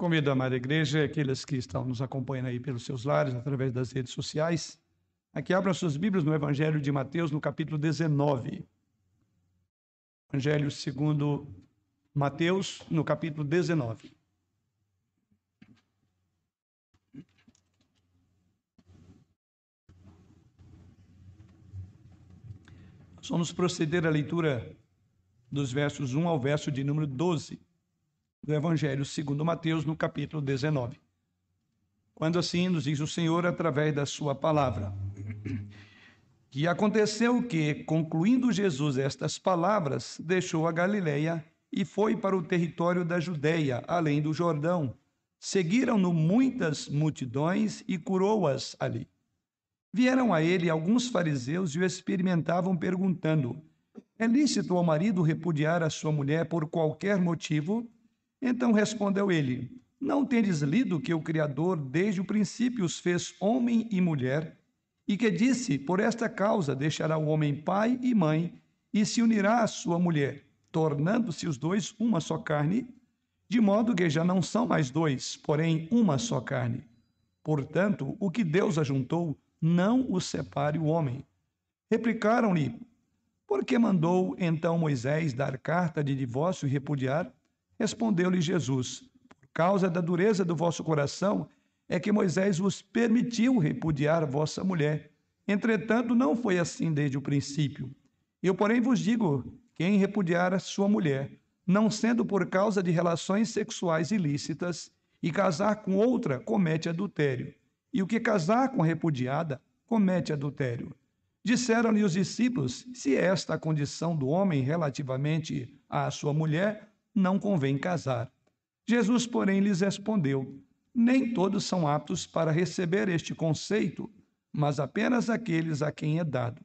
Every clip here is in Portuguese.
Convido a amada igreja, aqueles que estão nos acompanhando aí pelos seus lares, através das redes sociais, a que abram suas Bíblias no Evangelho de Mateus, no capítulo 19. Evangelho segundo Mateus, no capítulo 19. Vamos proceder à leitura dos versos 1 ao verso de número 12 do Evangelho segundo Mateus, no capítulo 19. Quando assim nos diz o Senhor através da sua palavra. E aconteceu que, concluindo Jesus estas palavras, deixou a Galileia e foi para o território da Judéia, além do Jordão. Seguiram-no muitas multidões e curou-as ali. Vieram a ele alguns fariseus e o experimentavam, perguntando: É lícito ao marido repudiar a sua mulher por qualquer motivo? Então respondeu ele: Não tendes lido que o Criador desde o princípio os fez homem e mulher, e que disse: Por esta causa deixará o homem pai e mãe, e se unirá à sua mulher, tornando-se os dois uma só carne, de modo que já não são mais dois, porém uma só carne. Portanto, o que Deus ajuntou, não o separe o homem. Replicaram-lhe: Por que mandou então Moisés dar carta de divórcio e repudiar? Respondeu-lhe Jesus: Por causa da dureza do vosso coração, é que Moisés vos permitiu repudiar vossa mulher. Entretanto, não foi assim desde o princípio. Eu, porém, vos digo: quem repudiar a sua mulher, não sendo por causa de relações sexuais ilícitas, e casar com outra, comete adultério. E o que casar com a repudiada, comete adultério. Disseram-lhe os discípulos: se esta a condição do homem relativamente à sua mulher, não convém casar. Jesus, porém, lhes respondeu: Nem todos são aptos para receber este conceito, mas apenas aqueles a quem é dado.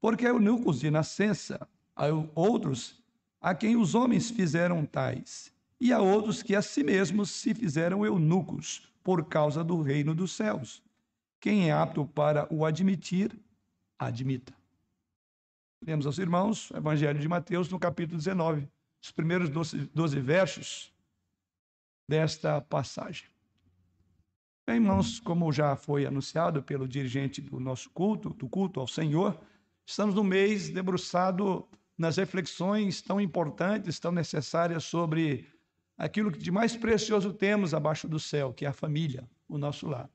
Porque eunucos de nascença, há outros a quem os homens fizeram tais, e há outros que a si mesmos se fizeram eunucos, por causa do reino dos céus. Quem é apto para o admitir, admita. Lemos aos irmãos o Evangelho de Mateus, no capítulo 19 os primeiros 12, 12 versos desta passagem. Bem, irmãos, como já foi anunciado pelo dirigente do nosso culto, do culto ao Senhor, estamos no mês debruçado nas reflexões tão importantes, tão necessárias sobre aquilo que de mais precioso temos abaixo do céu, que é a família, o nosso lar.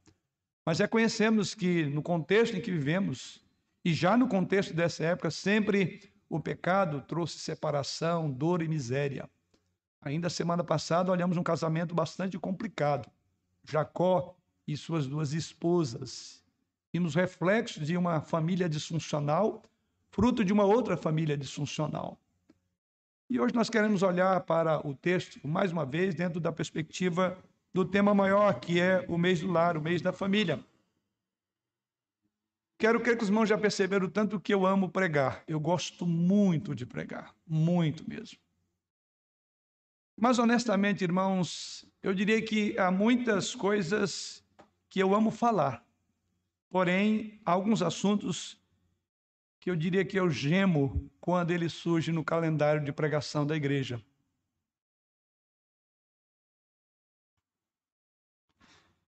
Mas reconhecemos que no contexto em que vivemos, e já no contexto dessa época, sempre o pecado trouxe separação, dor e miséria. Ainda semana passada olhamos um casamento bastante complicado. Jacó e suas duas esposas. Vimos reflexos de uma família disfuncional, fruto de uma outra família disfuncional. E hoje nós queremos olhar para o texto, mais uma vez, dentro da perspectiva do tema maior, que é o mês do lar, o mês da família. Quero crer que os irmãos já perceberam tanto que eu amo pregar. Eu gosto muito de pregar, muito mesmo. Mas honestamente, irmãos, eu diria que há muitas coisas que eu amo falar. Porém, há alguns assuntos que eu diria que eu gemo quando ele surge no calendário de pregação da igreja.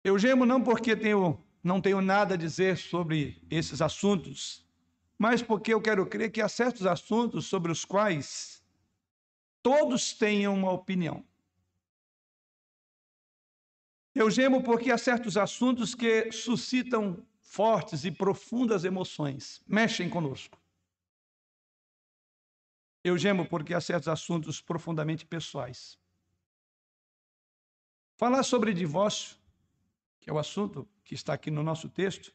Eu gemo não porque tenho não tenho nada a dizer sobre esses assuntos, mas porque eu quero crer que há certos assuntos sobre os quais todos tenham uma opinião. Eu gemo porque há certos assuntos que suscitam fortes e profundas emoções, mexem conosco. Eu gemo porque há certos assuntos profundamente pessoais. Falar sobre divórcio, que é o assunto que está aqui no nosso texto,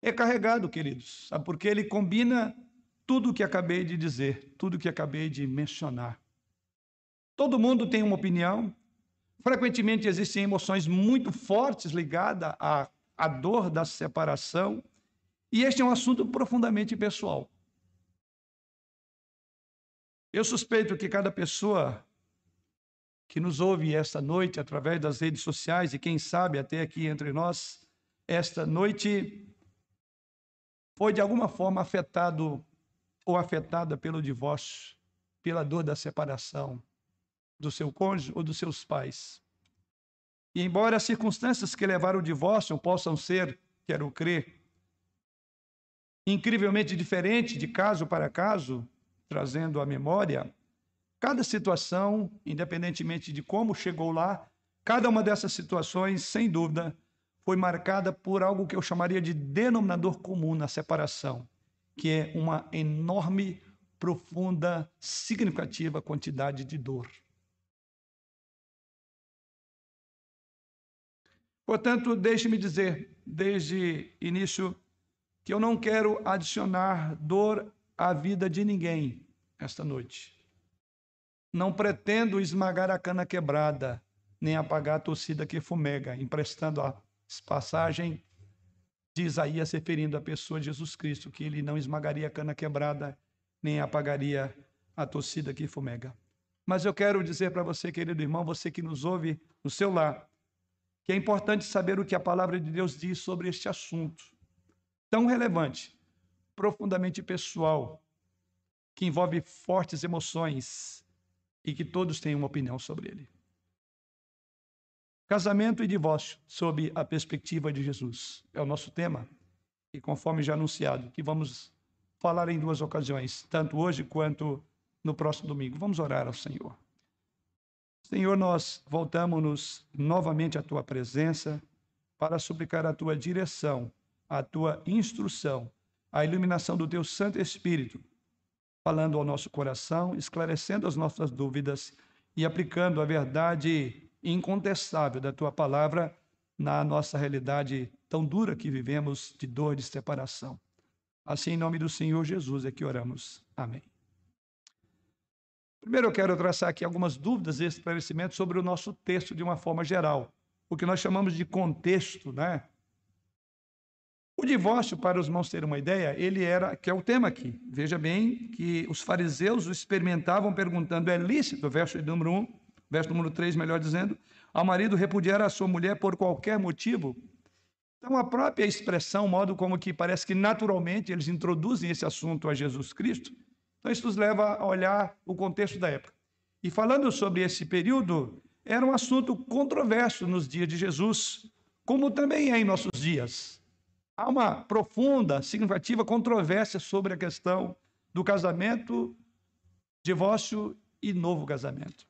é carregado, queridos, sabe? porque ele combina tudo o que acabei de dizer, tudo o que acabei de mencionar. Todo mundo tem uma opinião, frequentemente existem emoções muito fortes ligadas à, à dor da separação, e este é um assunto profundamente pessoal. Eu suspeito que cada pessoa que nos ouve esta noite através das redes sociais e quem sabe até aqui entre nós, esta noite foi de alguma forma afetado ou afetada pelo divórcio, pela dor da separação do seu cônjuge ou dos seus pais. E embora as circunstâncias que levaram ao divórcio possam ser, quero crer, incrivelmente diferentes de caso para caso, trazendo à memória, cada situação, independentemente de como chegou lá, cada uma dessas situações, sem dúvida, foi marcada por algo que eu chamaria de denominador comum na separação, que é uma enorme, profunda, significativa quantidade de dor. Portanto, deixe-me dizer, desde início, que eu não quero adicionar dor à vida de ninguém esta noite. Não pretendo esmagar a cana quebrada, nem apagar a torcida que fumega, emprestando a passagem de Isaías referindo à pessoa de Jesus Cristo, que ele não esmagaria a cana quebrada, nem apagaria a torcida que fumega. Mas eu quero dizer para você, querido irmão, você que nos ouve no seu lar, que é importante saber o que a palavra de Deus diz sobre este assunto tão relevante, profundamente pessoal, que envolve fortes emoções e que todos têm uma opinião sobre ele. Casamento e divórcio sob a perspectiva de Jesus é o nosso tema e conforme já anunciado, que vamos falar em duas ocasiões, tanto hoje quanto no próximo domingo. Vamos orar ao Senhor. Senhor, nós voltamos-nos novamente à tua presença para suplicar a tua direção, a tua instrução, a iluminação do teu Santo Espírito, falando ao nosso coração, esclarecendo as nossas dúvidas e aplicando a verdade incontestável da tua palavra na nossa realidade tão dura que vivemos de dor de separação. Assim, em nome do Senhor Jesus é que oramos. Amém. Primeiro, eu quero traçar aqui algumas dúvidas e esclarecimentos sobre o nosso texto de uma forma geral, o que nós chamamos de contexto, né? O divórcio, para os irmãos terem uma ideia, ele era, que é o tema aqui. Veja bem que os fariseus o experimentavam perguntando: é lícito, verso número 1, verso número 3, melhor dizendo, ao marido repudiar a sua mulher por qualquer motivo? Então, a própria expressão, o modo como que parece que naturalmente eles introduzem esse assunto a Jesus Cristo, então, isso nos leva a olhar o contexto da época. E falando sobre esse período, era um assunto controverso nos dias de Jesus, como também é em nossos dias. Há uma profunda, significativa controvérsia sobre a questão do casamento, divórcio e novo casamento.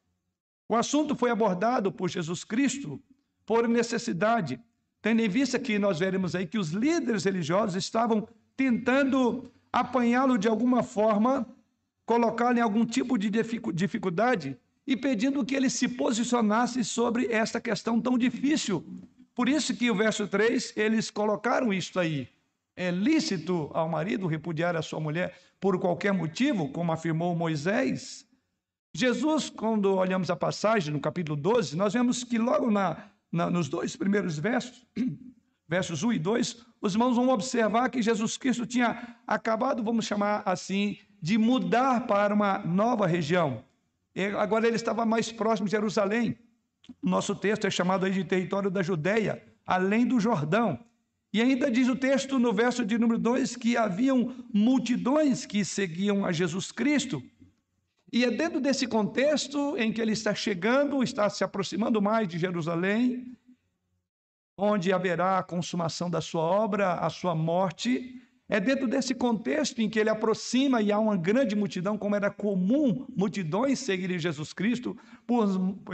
O assunto foi abordado por Jesus Cristo por necessidade, tendo em vista que nós veremos aí que os líderes religiosos estavam tentando apanhá-lo de alguma forma colocá-lo em algum tipo de dificuldade e pedindo que ele se posicionasse sobre esta questão tão difícil. Por isso que o verso 3, eles colocaram isto aí. É lícito ao marido repudiar a sua mulher por qualquer motivo, como afirmou Moisés? Jesus, quando olhamos a passagem no capítulo 12, nós vemos que logo na, na, nos dois primeiros versos, versos 1 e 2, os irmãos vão observar que Jesus Cristo tinha acabado, vamos chamar assim, de mudar para uma nova região. Agora ele estava mais próximo de Jerusalém. Nosso texto é chamado aí de território da Judéia, além do Jordão. E ainda diz o texto no verso de número 2 que haviam multidões que seguiam a Jesus Cristo. E é dentro desse contexto em que ele está chegando, está se aproximando mais de Jerusalém, onde haverá a consumação da sua obra, a sua morte, é dentro desse contexto em que ele aproxima e há uma grande multidão, como era comum multidões seguirem Jesus Cristo, por,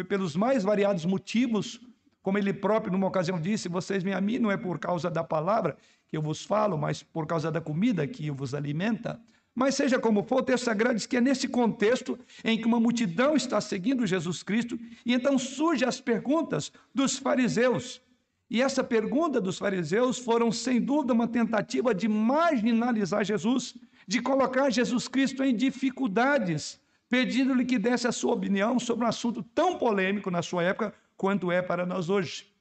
pelos mais variados motivos, como ele próprio, numa ocasião, disse: Vocês vêm a mim não é por causa da palavra que eu vos falo, mas por causa da comida que vos alimenta. Mas seja como for, o texto sagrado diz que é nesse contexto em que uma multidão está seguindo Jesus Cristo, e então surgem as perguntas dos fariseus. E essa pergunta dos fariseus foram, sem dúvida, uma tentativa de marginalizar Jesus, de colocar Jesus Cristo em dificuldades, pedindo-lhe que desse a sua opinião sobre um assunto tão polêmico na sua época quanto é para nós hoje.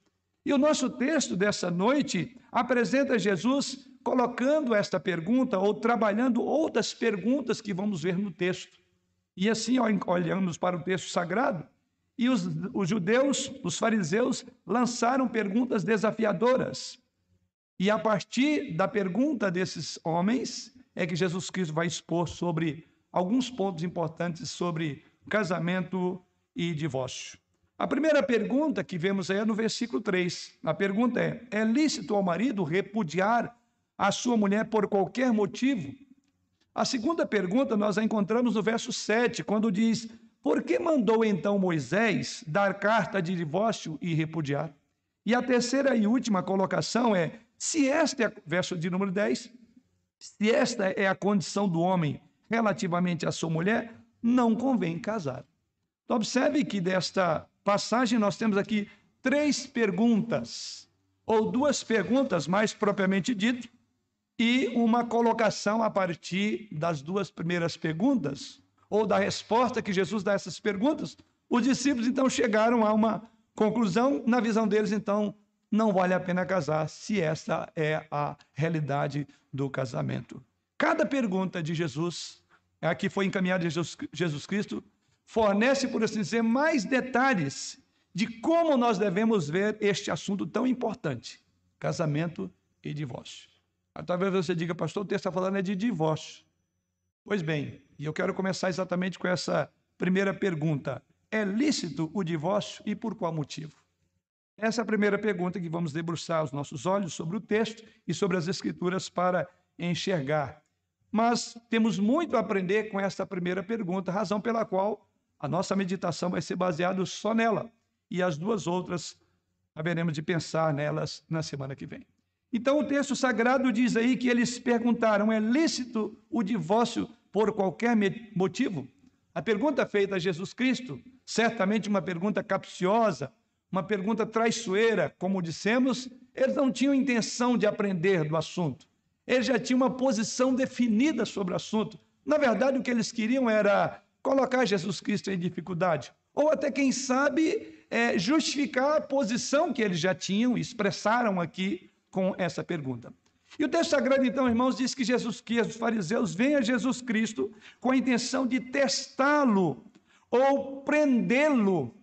E o nosso texto dessa noite apresenta Jesus colocando esta pergunta ou trabalhando outras perguntas que vamos ver no texto. E assim, olhamos para o texto sagrado, e os, os judeus, os fariseus, lançaram perguntas desafiadoras. E a partir da pergunta desses homens, é que Jesus Cristo vai expor sobre alguns pontos importantes sobre casamento e divórcio. A primeira pergunta que vemos aí é no versículo 3. A pergunta é: é lícito ao marido repudiar a sua mulher por qualquer motivo? A segunda pergunta nós a encontramos no verso 7, quando diz: Por que mandou então Moisés dar carta de divórcio e repudiar? E a terceira e última colocação é: se esta é, verso de número 10, se esta é a condição do homem relativamente à sua mulher, não convém casar. Então, observe que desta passagem nós temos aqui três perguntas, ou duas perguntas mais propriamente dito, e uma colocação a partir das duas primeiras perguntas, ou da resposta que Jesus dá a essas perguntas. Os discípulos então chegaram a uma conclusão, na visão deles, então, não vale a pena casar se essa é a realidade do casamento. Cada pergunta de Jesus, a que foi encaminhada de Jesus Cristo, fornece, por assim dizer, mais detalhes de como nós devemos ver este assunto tão importante: casamento e divórcio. Talvez você diga, pastor, o texto está falando é de divórcio. Pois bem, e eu quero começar exatamente com essa primeira pergunta. É lícito o divórcio e por qual motivo? Essa é a primeira pergunta que vamos debruçar os nossos olhos sobre o texto e sobre as escrituras para enxergar. Mas temos muito a aprender com essa primeira pergunta, razão pela qual a nossa meditação vai ser baseada só nela. E as duas outras haveremos de pensar nelas na semana que vem. Então, o texto sagrado diz aí que eles perguntaram: é lícito o divórcio por qualquer motivo? A pergunta feita a Jesus Cristo, certamente uma pergunta capciosa, uma pergunta traiçoeira, como dissemos, eles não tinham intenção de aprender do assunto. Eles já tinham uma posição definida sobre o assunto. Na verdade, o que eles queriam era colocar Jesus Cristo em dificuldade, ou até, quem sabe, é, justificar a posição que eles já tinham, expressaram aqui com essa pergunta. E o texto sagrado, então, irmãos, diz que Jesus, que os fariseus vêm a Jesus Cristo com a intenção de testá-lo ou prendê-lo,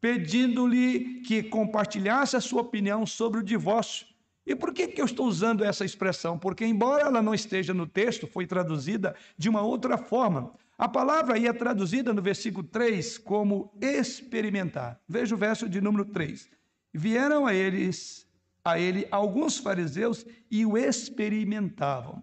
pedindo-lhe que compartilhasse a sua opinião sobre o divórcio. E por que, que eu estou usando essa expressão? Porque, embora ela não esteja no texto, foi traduzida de uma outra forma. A palavra aí é traduzida no versículo 3 como experimentar. Veja o verso de número 3. Vieram a eles a ele alguns fariseus e o experimentavam.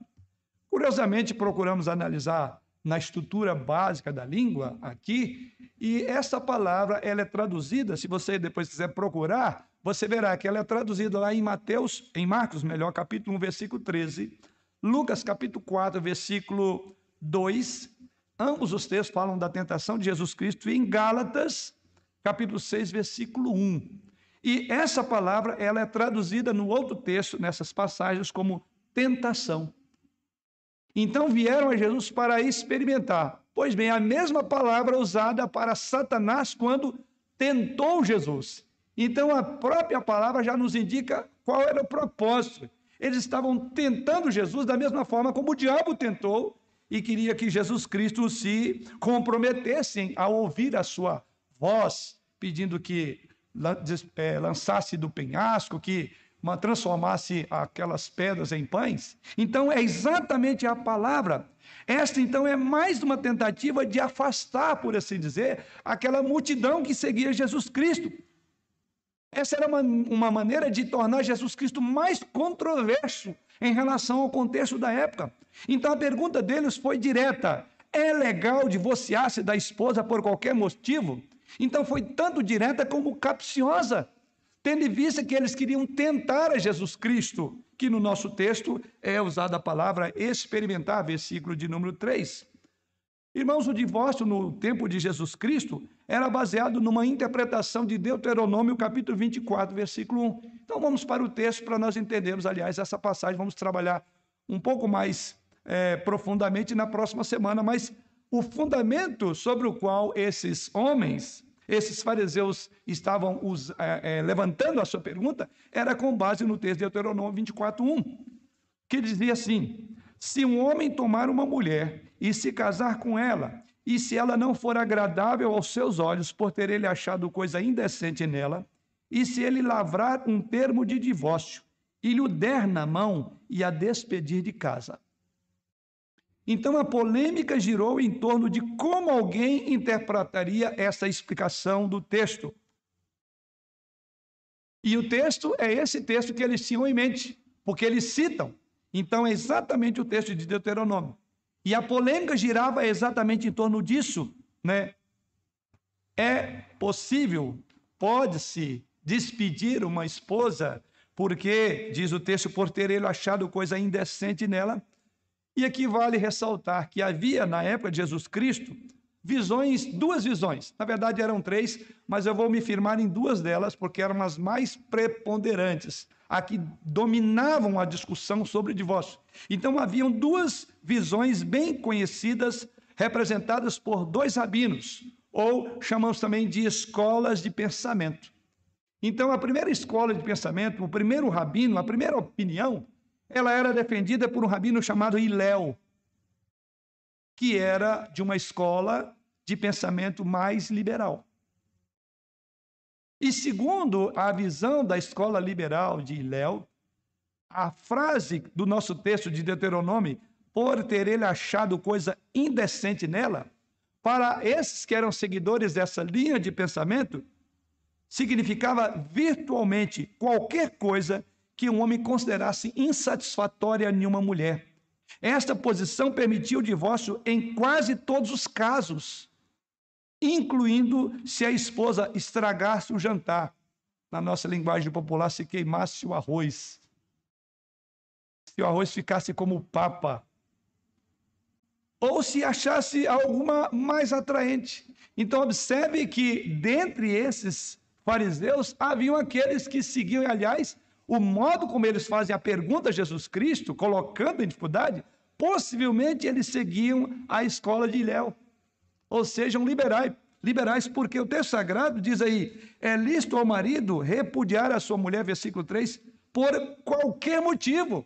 Curiosamente, procuramos analisar na estrutura básica da língua aqui, e essa palavra ela é traduzida, se você depois quiser procurar, você verá que ela é traduzida lá em Mateus, em Marcos, melhor, capítulo 1, versículo 13, Lucas, capítulo 4, versículo 2, ambos os textos falam da tentação de Jesus Cristo, em Gálatas, capítulo 6, versículo 1. E essa palavra ela é traduzida no outro texto, nessas passagens, como tentação. Então vieram a Jesus para experimentar. Pois bem, a mesma palavra usada para Satanás quando tentou Jesus. Então a própria palavra já nos indica qual era o propósito. Eles estavam tentando Jesus da mesma forma como o diabo tentou e queria que Jesus Cristo se comprometesse a ouvir a sua voz, pedindo que é, lançasse do penhasco, que transformasse aquelas pedras em pães. Então é exatamente a palavra. Esta então é mais uma tentativa de afastar, por assim dizer, aquela multidão que seguia Jesus Cristo. Essa era uma, uma maneira de tornar Jesus Cristo mais controverso em relação ao contexto da época. Então a pergunta deles foi direta: é legal divorciar-se da esposa por qualquer motivo? Então foi tanto direta como capciosa, tendo em vista que eles queriam tentar a Jesus Cristo, que no nosso texto é usada a palavra experimentar, versículo de número 3. Irmãos, o divórcio no tempo de Jesus Cristo era baseado numa interpretação de Deuteronômio, capítulo 24, versículo 1. Então vamos para o texto para nós entendermos, aliás, essa passagem, vamos trabalhar um pouco mais é, profundamente na próxima semana, mas o fundamento sobre o qual esses homens esses fariseus estavam os, é, é, levantando a sua pergunta era com base no texto de Deuteronômio 24, 1, que dizia assim: Se um homem tomar uma mulher e se casar com ela, e se ela não for agradável aos seus olhos por ter ele achado coisa indecente nela, e se ele lavrar um termo de divórcio e lhe der na mão e a despedir de casa, então a polêmica girou em torno de como alguém interpretaria essa explicação do texto. E o texto é esse texto que eles tinham em mente, porque eles citam. Então é exatamente o texto de Deuteronômio. E a polêmica girava exatamente em torno disso, né? É possível, pode-se despedir uma esposa porque, diz o texto, por ter ele achado coisa indecente nela. E aqui vale ressaltar que havia, na época de Jesus Cristo, visões, duas visões. Na verdade, eram três, mas eu vou me firmar em duas delas, porque eram as mais preponderantes, a que dominavam a discussão sobre o divórcio. Então, haviam duas visões bem conhecidas, representadas por dois rabinos, ou chamamos também de escolas de pensamento. Então, a primeira escola de pensamento, o primeiro rabino, a primeira opinião, ela era defendida por um rabino chamado Iléu, que era de uma escola de pensamento mais liberal. E segundo a visão da escola liberal de Iléu, a frase do nosso texto de Deuteronômio, por ter ele achado coisa indecente nela, para esses que eram seguidores dessa linha de pensamento, significava virtualmente qualquer coisa que um homem considerasse insatisfatória em uma mulher. Esta posição permitia o divórcio em quase todos os casos, incluindo se a esposa estragasse o jantar. Na nossa linguagem popular, se queimasse o arroz. Se o arroz ficasse como papa. Ou se achasse alguma mais atraente. Então, observe que dentre esses fariseus haviam aqueles que seguiam, aliás, o modo como eles fazem a pergunta a Jesus Cristo, colocando em dificuldade, possivelmente eles seguiam a escola de Léo, ou sejam liberais, liberais, porque o texto sagrado diz aí: é lícito ao marido repudiar a sua mulher, versículo 3, por qualquer motivo.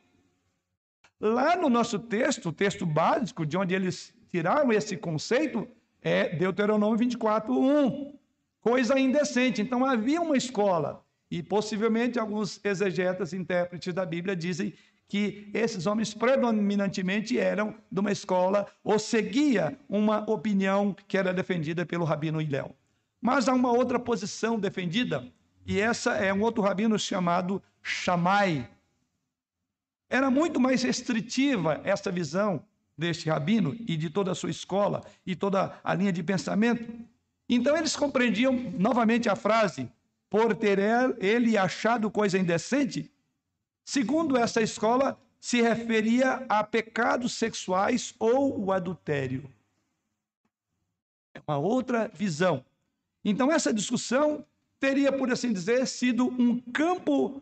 Lá no nosso texto, o texto básico, de onde eles tiraram esse conceito, é Deuteronômio 24, 1. Coisa indecente. Então havia uma escola e possivelmente alguns exegetas, intérpretes da Bíblia dizem que esses homens predominantemente eram de uma escola ou seguia uma opinião que era defendida pelo rabino Iléu. Mas há uma outra posição defendida, e essa é um outro rabino chamado Shammai. Era muito mais restritiva essa visão deste rabino e de toda a sua escola e toda a linha de pensamento. Então eles compreendiam novamente a frase por ter ele achado coisa indecente, segundo essa escola, se referia a pecados sexuais ou o adultério. É uma outra visão. Então, essa discussão teria, por assim dizer, sido um campo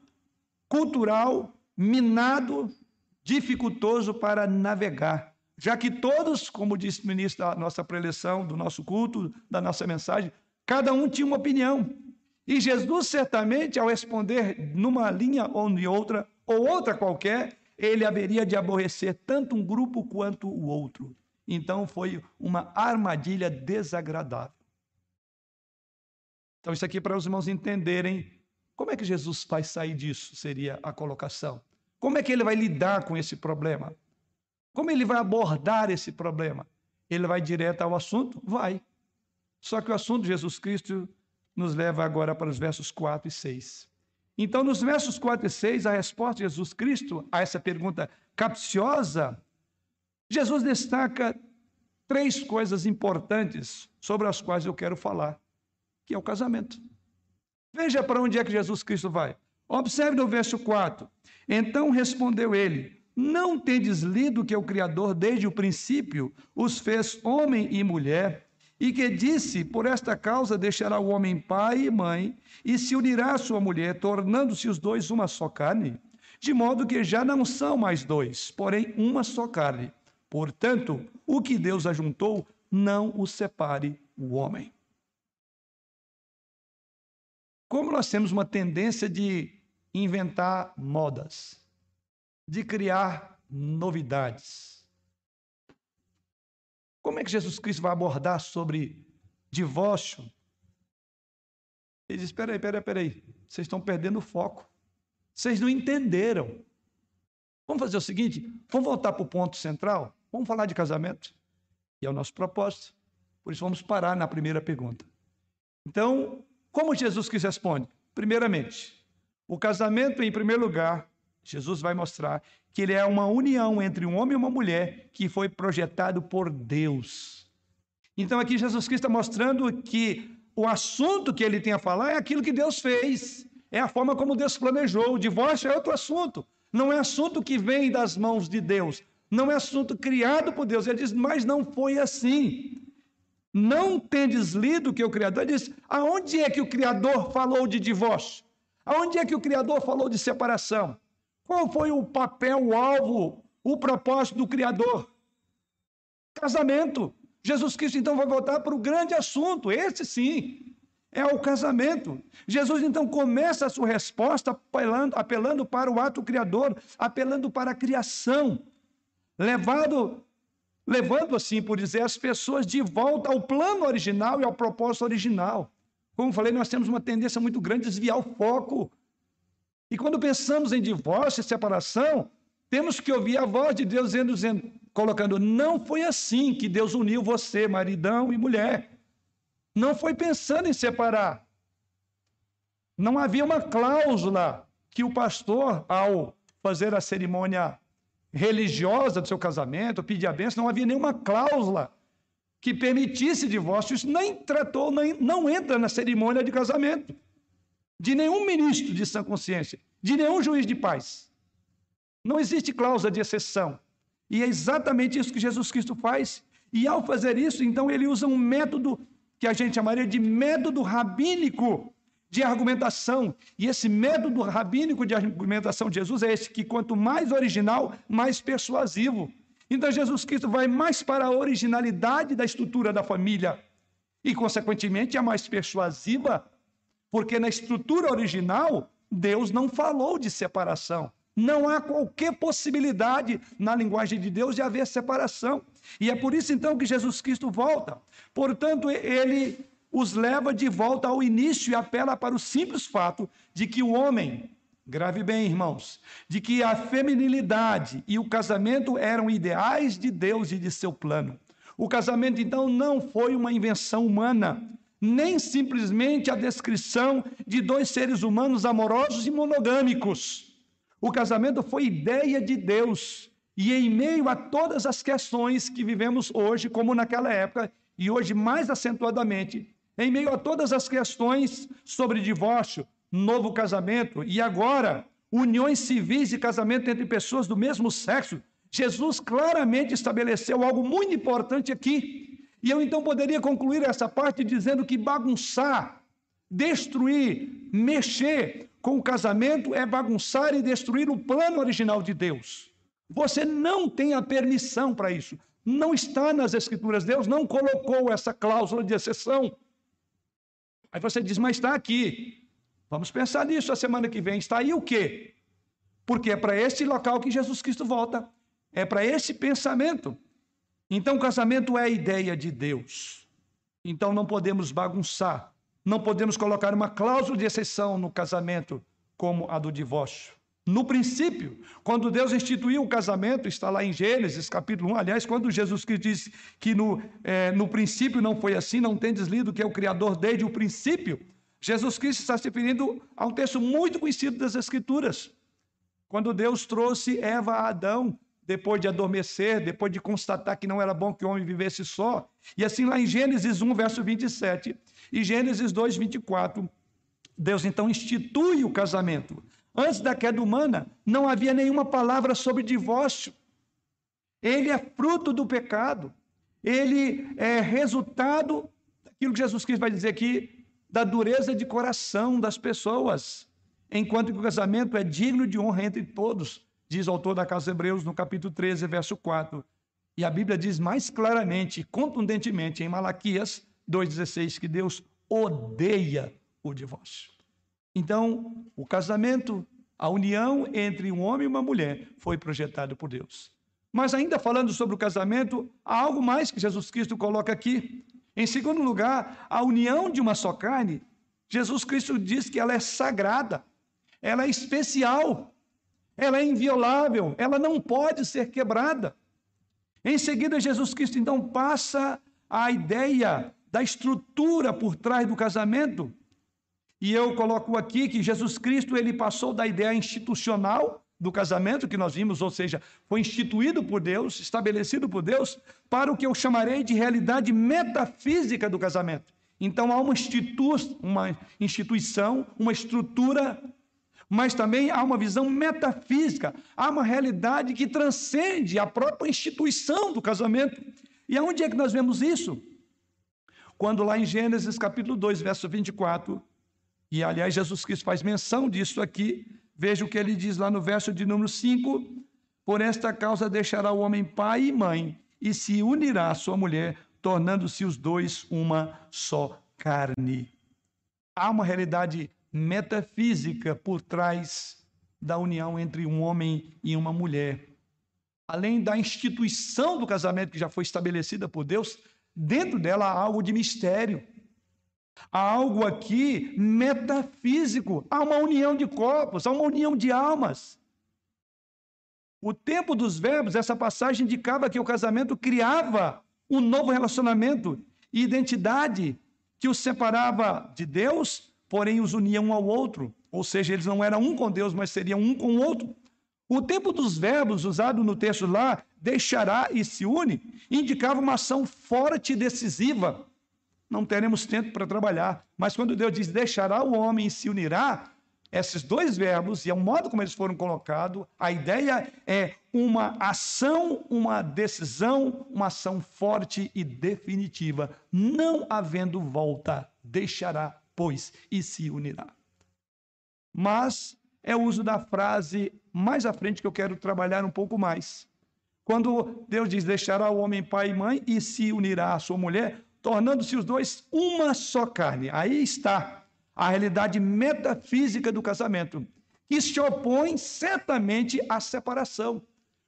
cultural minado, dificultoso para navegar, já que todos, como disse o ministro da nossa preleção, do nosso culto, da nossa mensagem, cada um tinha uma opinião. E Jesus, certamente, ao responder numa linha ou em outra, ou outra qualquer, ele haveria de aborrecer tanto um grupo quanto o outro. Então foi uma armadilha desagradável. Então, isso aqui para os irmãos entenderem como é que Jesus vai sair disso, seria a colocação. Como é que ele vai lidar com esse problema? Como ele vai abordar esse problema? Ele vai direto ao assunto? Vai. Só que o assunto de Jesus Cristo nos leva agora para os versos 4 e 6. Então, nos versos 4 e 6, a resposta de Jesus Cristo a essa pergunta capciosa, Jesus destaca três coisas importantes sobre as quais eu quero falar, que é o casamento. Veja para onde é que Jesus Cristo vai. Observe no verso 4. Então respondeu ele: Não tendes lido que o Criador, desde o princípio, os fez homem e mulher? E que disse: Por esta causa deixará o homem pai e mãe, e se unirá à sua mulher, tornando-se os dois uma só carne, de modo que já não são mais dois, porém uma só carne. Portanto, o que Deus ajuntou, não o separe o homem. Como nós temos uma tendência de inventar modas, de criar novidades, como é que Jesus Cristo vai abordar sobre divórcio? Ele diz: espera aí, espera aí, espera aí. Vocês estão perdendo o foco. Vocês não entenderam. Vamos fazer o seguinte: vamos voltar para o ponto central? Vamos falar de casamento? E é o nosso propósito. Por isso, vamos parar na primeira pergunta. Então, como Jesus Cristo responde? Primeiramente, O casamento, em primeiro lugar, Jesus vai mostrar que ele é uma união entre um homem e uma mulher que foi projetado por Deus. Então aqui Jesus Cristo está mostrando que o assunto que ele tem a falar é aquilo que Deus fez, é a forma como Deus planejou. O divórcio é outro assunto, não é assunto que vem das mãos de Deus, não é assunto criado por Deus. Ele diz, mas não foi assim. Não tendes lido que o Criador ele diz, aonde é que o Criador falou de divórcio? Aonde é que o Criador falou de separação? Qual foi o papel, o alvo, o propósito do Criador? Casamento. Jesus Cristo então vai voltar para o grande assunto, esse sim, é o casamento. Jesus então começa a sua resposta apelando, apelando para o ato criador, apelando para a criação, levado, levando assim, por dizer, as pessoas de volta ao plano original e ao propósito original. Como falei, nós temos uma tendência muito grande a desviar o foco. E quando pensamos em divórcio e separação, temos que ouvir a voz de Deus dizendo, dizendo, colocando: não foi assim que Deus uniu você, maridão e mulher. Não foi pensando em separar. Não havia uma cláusula que o pastor, ao fazer a cerimônia religiosa do seu casamento, pedir a bênção, não havia nenhuma cláusula que permitisse divórcio, isso nem tratou, nem, não entra na cerimônia de casamento de nenhum ministro de sã consciência, de nenhum juiz de paz. Não existe cláusula de exceção. E é exatamente isso que Jesus Cristo faz. E ao fazer isso, então, ele usa um método que a gente chamaria de método rabínico de argumentação. E esse método rabínico de argumentação de Jesus é esse que, quanto mais original, mais persuasivo. Então, Jesus Cristo vai mais para a originalidade da estrutura da família e, consequentemente, é mais persuasiva, porque na estrutura original, Deus não falou de separação. Não há qualquer possibilidade na linguagem de Deus de haver separação. E é por isso então que Jesus Cristo volta. Portanto, ele os leva de volta ao início e apela para o simples fato de que o homem Grave bem, irmãos, de que a feminilidade e o casamento eram ideais de Deus e de seu plano. O casamento, então, não foi uma invenção humana, nem simplesmente a descrição de dois seres humanos amorosos e monogâmicos. O casamento foi ideia de Deus. E em meio a todas as questões que vivemos hoje, como naquela época, e hoje mais acentuadamente, em meio a todas as questões sobre divórcio, novo casamento e agora uniões civis e casamento entre pessoas do mesmo sexo, Jesus claramente estabeleceu algo muito importante aqui. E eu então poderia concluir essa parte dizendo que bagunçar, destruir, mexer com o casamento é bagunçar e destruir o plano original de Deus. Você não tem a permissão para isso. Não está nas Escrituras. Deus não colocou essa cláusula de exceção. Aí você diz, mas está aqui. Vamos pensar nisso a semana que vem. Está aí o quê? Porque é para este local que Jesus Cristo volta. É para esse pensamento. Então, casamento é a ideia de Deus. Então, não podemos bagunçar. Não podemos colocar uma cláusula de exceção no casamento como a do divórcio. No princípio, quando Deus instituiu o casamento, está lá em Gênesis capítulo 1, aliás, quando Jesus Cristo disse que no, é, no princípio não foi assim, não tem deslido que é o Criador desde o princípio, Jesus Cristo está se referindo a um texto muito conhecido das Escrituras. Quando Deus trouxe Eva a Adão, depois de adormecer, depois de constatar que não era bom que o homem vivesse só. E assim lá em Gênesis 1, verso 27 e Gênesis 2, 24, Deus então institui o casamento. Antes da queda humana, não havia nenhuma palavra sobre divórcio. Ele é fruto do pecado. Ele é resultado daquilo que Jesus Cristo vai dizer aqui da dureza de coração das pessoas, enquanto que o casamento é digno de honra entre todos, diz o autor da Casa Hebreus no capítulo 13, verso 4. E a Bíblia diz mais claramente contundentemente em Malaquias 2,16 que Deus odeia o divórcio. Então, o casamento, a união entre um homem e uma mulher foi projetado por Deus. Mas ainda falando sobre o casamento, há algo mais que Jesus Cristo coloca aqui. Em segundo lugar, a união de uma só carne, Jesus Cristo diz que ela é sagrada, ela é especial, ela é inviolável, ela não pode ser quebrada. Em seguida, Jesus Cristo então passa a ideia da estrutura por trás do casamento. E eu coloco aqui que Jesus Cristo ele passou da ideia institucional do casamento que nós vimos, ou seja, foi instituído por Deus, estabelecido por Deus, para o que eu chamarei de realidade metafísica do casamento. Então há uma, institu uma instituição, uma estrutura, mas também há uma visão metafísica, há uma realidade que transcende a própria instituição do casamento. E aonde é que nós vemos isso? Quando lá em Gênesis capítulo 2, verso 24, e aliás Jesus Cristo faz menção disso aqui, veja o que ele diz lá no verso de número 5: Por esta causa deixará o homem pai e mãe, e se unirá à sua mulher, tornando-se os dois uma só carne. Há uma realidade metafísica por trás da união entre um homem e uma mulher. Além da instituição do casamento que já foi estabelecida por Deus, dentro dela há algo de mistério. Há algo aqui metafísico, há uma união de corpos, há uma união de almas. O tempo dos verbos, essa passagem indicava que o casamento criava um novo relacionamento e identidade que os separava de Deus, porém os unia um ao outro. Ou seja, eles não eram um com Deus, mas seriam um com o outro. O tempo dos verbos usado no texto lá, deixará e se une, indicava uma ação forte e decisiva. Não teremos tempo para trabalhar. Mas quando Deus diz deixará o homem e se unirá, esses dois verbos e o modo como eles foram colocados, a ideia é uma ação, uma decisão, uma ação forte e definitiva, não havendo volta, deixará, pois, e se unirá. Mas é o uso da frase mais à frente que eu quero trabalhar um pouco mais. Quando Deus diz: Deixará o homem pai e mãe e se unirá à sua mulher, tornando-se os dois uma só carne. Aí está a realidade metafísica do casamento, que se opõe certamente à separação.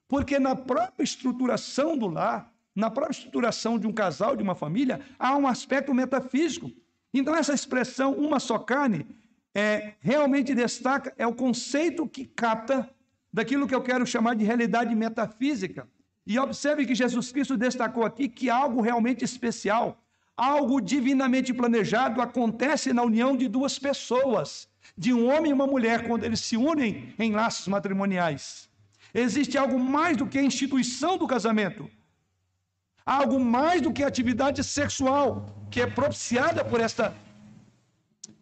Porque na própria estruturação do lar, na própria estruturação de um casal, de uma família, há um aspecto metafísico. Então, essa expressão, uma só carne, é, realmente destaca, é o conceito que capta daquilo que eu quero chamar de realidade metafísica. E observe que Jesus Cristo destacou aqui que algo realmente especial, algo divinamente planejado acontece na união de duas pessoas, de um homem e uma mulher, quando eles se unem em laços matrimoniais. Existe algo mais do que a instituição do casamento. Algo mais do que atividade sexual que é propiciada por esta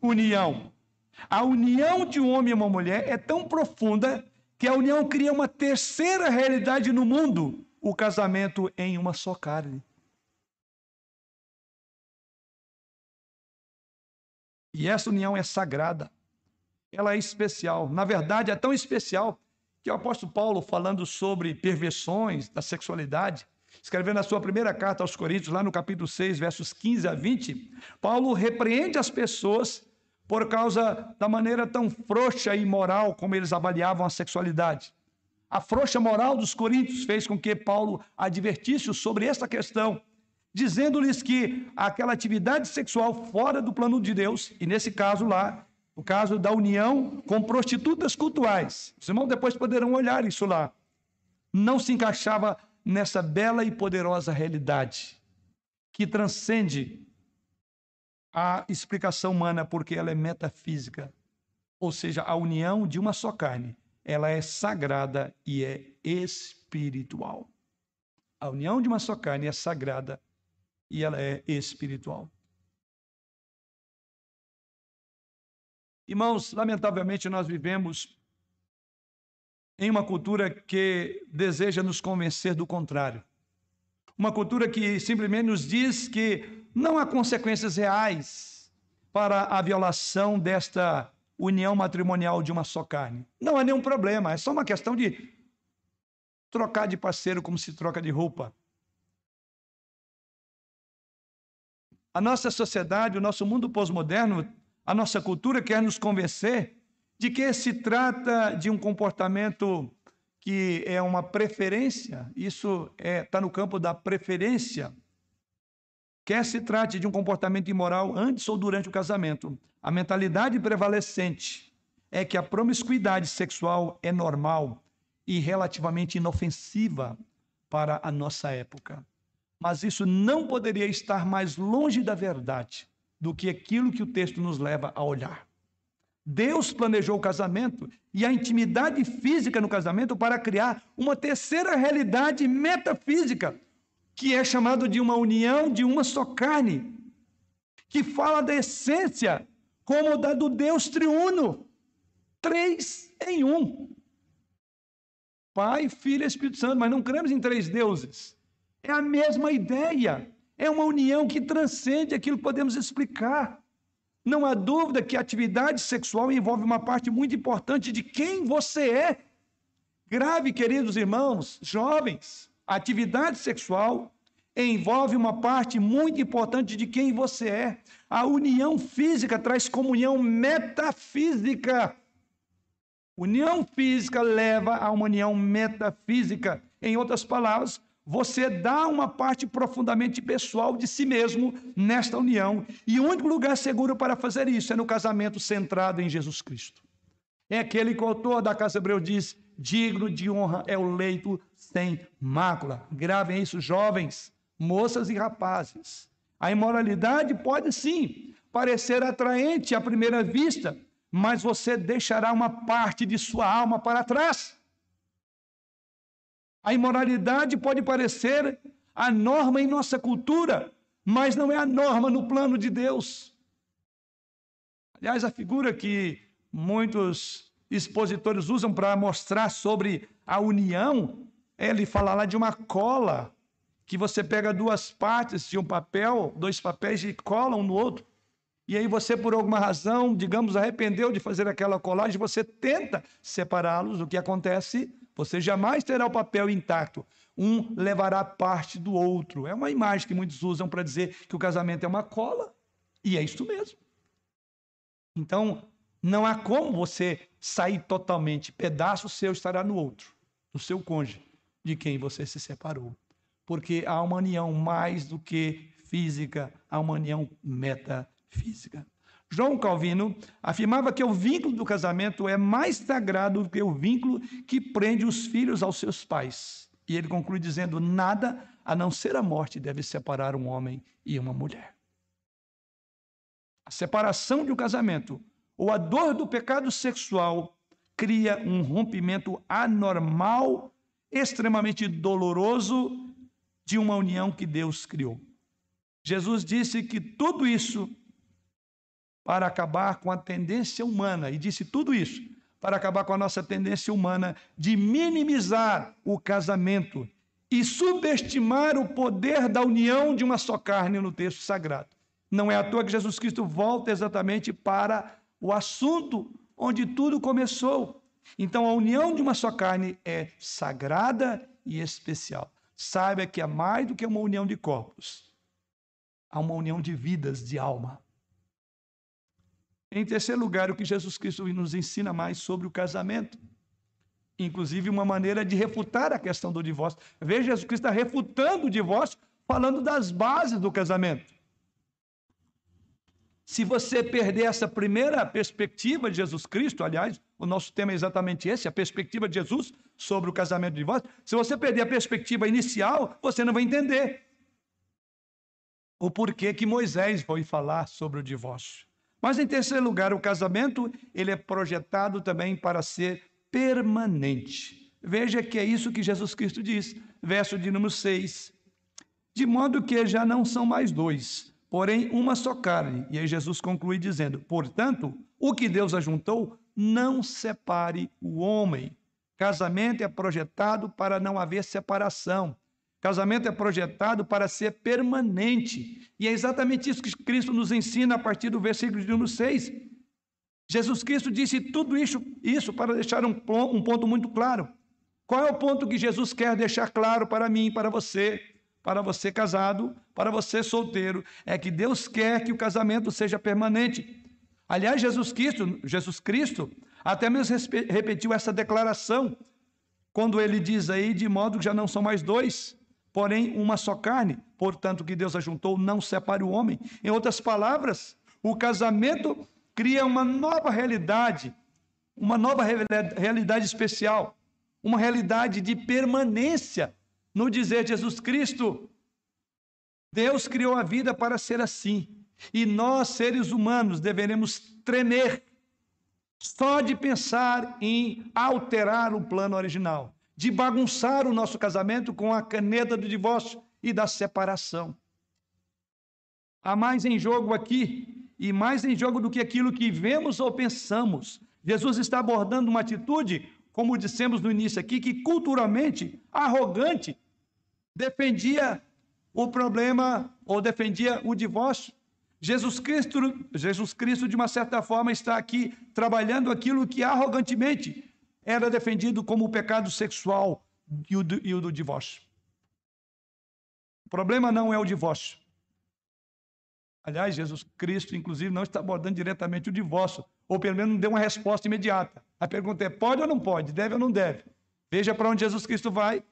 união. A união de um homem e uma mulher é tão profunda que a união cria uma terceira realidade no mundo, o casamento em uma só carne. E essa união é sagrada. Ela é especial. Na verdade, é tão especial que o apóstolo Paulo, falando sobre perversões da sexualidade, escrevendo a sua primeira carta aos Coríntios, lá no capítulo 6, versos 15 a 20, Paulo repreende as pessoas por causa da maneira tão frouxa e imoral como eles avaliavam a sexualidade. A frouxa moral dos coríntios fez com que Paulo advertisse sobre esta questão, dizendo-lhes que aquela atividade sexual fora do plano de Deus, e nesse caso lá, o caso da união com prostitutas cultuais. Os irmãos depois poderão olhar isso lá. Não se encaixava nessa bela e poderosa realidade que transcende a explicação humana porque ela é metafísica, ou seja, a união de uma só carne. Ela é sagrada e é espiritual. A união de uma só carne é sagrada e ela é espiritual. Irmãos, lamentavelmente nós vivemos em uma cultura que deseja nos convencer do contrário. Uma cultura que simplesmente nos diz que não há consequências reais para a violação desta união matrimonial de uma só carne. Não há nenhum problema, é só uma questão de trocar de parceiro como se troca de roupa. A nossa sociedade, o nosso mundo pós-moderno a nossa cultura quer nos convencer de que se trata de um comportamento que é uma preferência, isso está é, tá no campo da preferência. Quer se trate de um comportamento imoral antes ou durante o casamento, a mentalidade prevalecente é que a promiscuidade sexual é normal e relativamente inofensiva para a nossa época. Mas isso não poderia estar mais longe da verdade do que aquilo que o texto nos leva a olhar. Deus planejou o casamento e a intimidade física no casamento para criar uma terceira realidade metafísica, que é chamado de uma união de uma só carne, que fala da essência como da do Deus triuno, três em um. Pai, Filho e Espírito Santo, mas não cremos em três deuses. É a mesma ideia. É uma união que transcende aquilo que podemos explicar. Não há dúvida que a atividade sexual envolve uma parte muito importante de quem você é. Grave, queridos irmãos, jovens, a atividade sexual envolve uma parte muito importante de quem você é. A união física traz comunhão metafísica. União física leva a uma união metafísica. Em outras palavras, você dá uma parte profundamente pessoal de si mesmo nesta união. E o único lugar seguro para fazer isso é no casamento centrado em Jesus Cristo. É aquele que o autor da Casa Hebreu diz: digno de honra é o leito sem mácula. Gravem isso, jovens, moças e rapazes. A imoralidade pode sim parecer atraente à primeira vista, mas você deixará uma parte de sua alma para trás. A imoralidade pode parecer a norma em nossa cultura, mas não é a norma no plano de Deus. Aliás, a figura que muitos expositores usam para mostrar sobre a união, é ele fala lá de uma cola, que você pega duas partes de um papel, dois papéis e cola um no outro. E aí você, por alguma razão, digamos, arrependeu de fazer aquela colagem, você tenta separá-los. O que acontece? Você jamais terá o papel intacto. Um levará parte do outro. É uma imagem que muitos usam para dizer que o casamento é uma cola. E é isso mesmo. Então, não há como você sair totalmente. Pedaço seu estará no outro, no seu cônjuge, de quem você se separou. Porque há uma união mais do que física, há uma união metafísica. João Calvino afirmava que o vínculo do casamento é mais sagrado do que o vínculo que prende os filhos aos seus pais. E ele conclui dizendo: nada a não ser a morte deve separar um homem e uma mulher. A separação de um casamento ou a dor do pecado sexual cria um rompimento anormal, extremamente doloroso de uma união que Deus criou. Jesus disse que tudo isso para acabar com a tendência humana, e disse tudo isso para acabar com a nossa tendência humana de minimizar o casamento e subestimar o poder da união de uma só carne no texto sagrado. Não é à toa que Jesus Cristo volta exatamente para o assunto onde tudo começou. Então, a união de uma só carne é sagrada e especial. Saiba que é mais do que uma união de corpos, há uma união de vidas, de alma. Em terceiro lugar, o que Jesus Cristo nos ensina mais sobre o casamento. Inclusive, uma maneira de refutar a questão do divórcio. Veja, Jesus Cristo está refutando o divórcio, falando das bases do casamento. Se você perder essa primeira perspectiva de Jesus Cristo, aliás, o nosso tema é exatamente esse, a perspectiva de Jesus sobre o casamento e o divórcio. Se você perder a perspectiva inicial, você não vai entender o porquê que Moisés foi falar sobre o divórcio. Mas em terceiro lugar, o casamento, ele é projetado também para ser permanente. Veja que é isso que Jesus Cristo diz, verso de número 6. De modo que já não são mais dois, porém uma só carne. E aí Jesus conclui dizendo: Portanto, o que Deus ajuntou, não separe o homem. Casamento é projetado para não haver separação. Casamento é projetado para ser permanente. E é exatamente isso que Cristo nos ensina a partir do versículo de número 6. Jesus Cristo disse tudo isso, isso para deixar um, um ponto muito claro. Qual é o ponto que Jesus quer deixar claro para mim, para você, para você casado, para você solteiro? É que Deus quer que o casamento seja permanente. Aliás, Jesus Cristo, Jesus Cristo até mesmo repetiu essa declaração quando ele diz aí de modo que já não são mais dois, porém uma só carne. Portanto, que Deus ajuntou não separe o homem. Em outras palavras, o casamento cria uma nova realidade, uma nova realidade especial, uma realidade de permanência no dizer Jesus Cristo. Deus criou a vida para ser assim, e nós, seres humanos, deveremos tremer só de pensar em alterar o plano original, de bagunçar o nosso casamento com a caneta do divórcio e da separação. Há mais em jogo aqui, e mais em jogo do que aquilo que vemos ou pensamos. Jesus está abordando uma atitude, como dissemos no início aqui, que culturalmente arrogante defendia o problema ou defendia o divórcio. Jesus Cristo, Jesus Cristo, de uma certa forma, está aqui trabalhando aquilo que arrogantemente era defendido como o pecado sexual e o do, e o do divórcio. O problema não é o divórcio. Aliás, Jesus Cristo, inclusive, não está abordando diretamente o divórcio, ou pelo menos não deu uma resposta imediata. A pergunta é: pode ou não pode? Deve ou não deve? Veja para onde Jesus Cristo vai.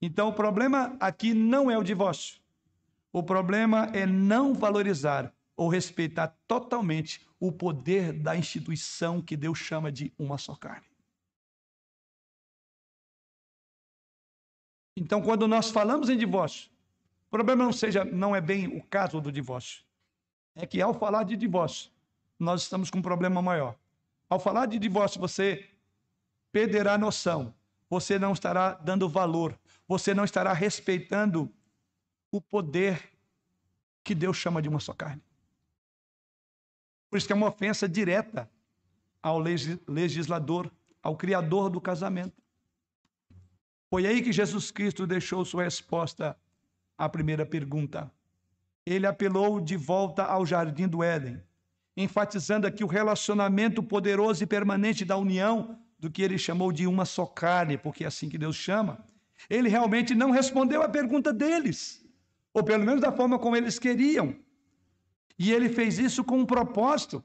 Então, o problema aqui não é o divórcio. O problema é não valorizar ou respeitar totalmente o poder da instituição que Deus chama de uma só carne. Então, quando nós falamos em divórcio, o problema não seja, não é bem o caso do divórcio. É que ao falar de divórcio, nós estamos com um problema maior. Ao falar de divórcio, você perderá noção, você não estará dando valor, você não estará respeitando o poder que Deus chama de uma só carne. Por isso que é uma ofensa direta ao legislador, ao criador do casamento. Foi aí que Jesus Cristo deixou sua resposta à primeira pergunta. Ele apelou de volta ao jardim do Éden, enfatizando aqui o relacionamento poderoso e permanente da união do que ele chamou de uma só carne, porque é assim que Deus chama. Ele realmente não respondeu à pergunta deles ou pelo menos da forma como eles queriam. E ele fez isso com um propósito.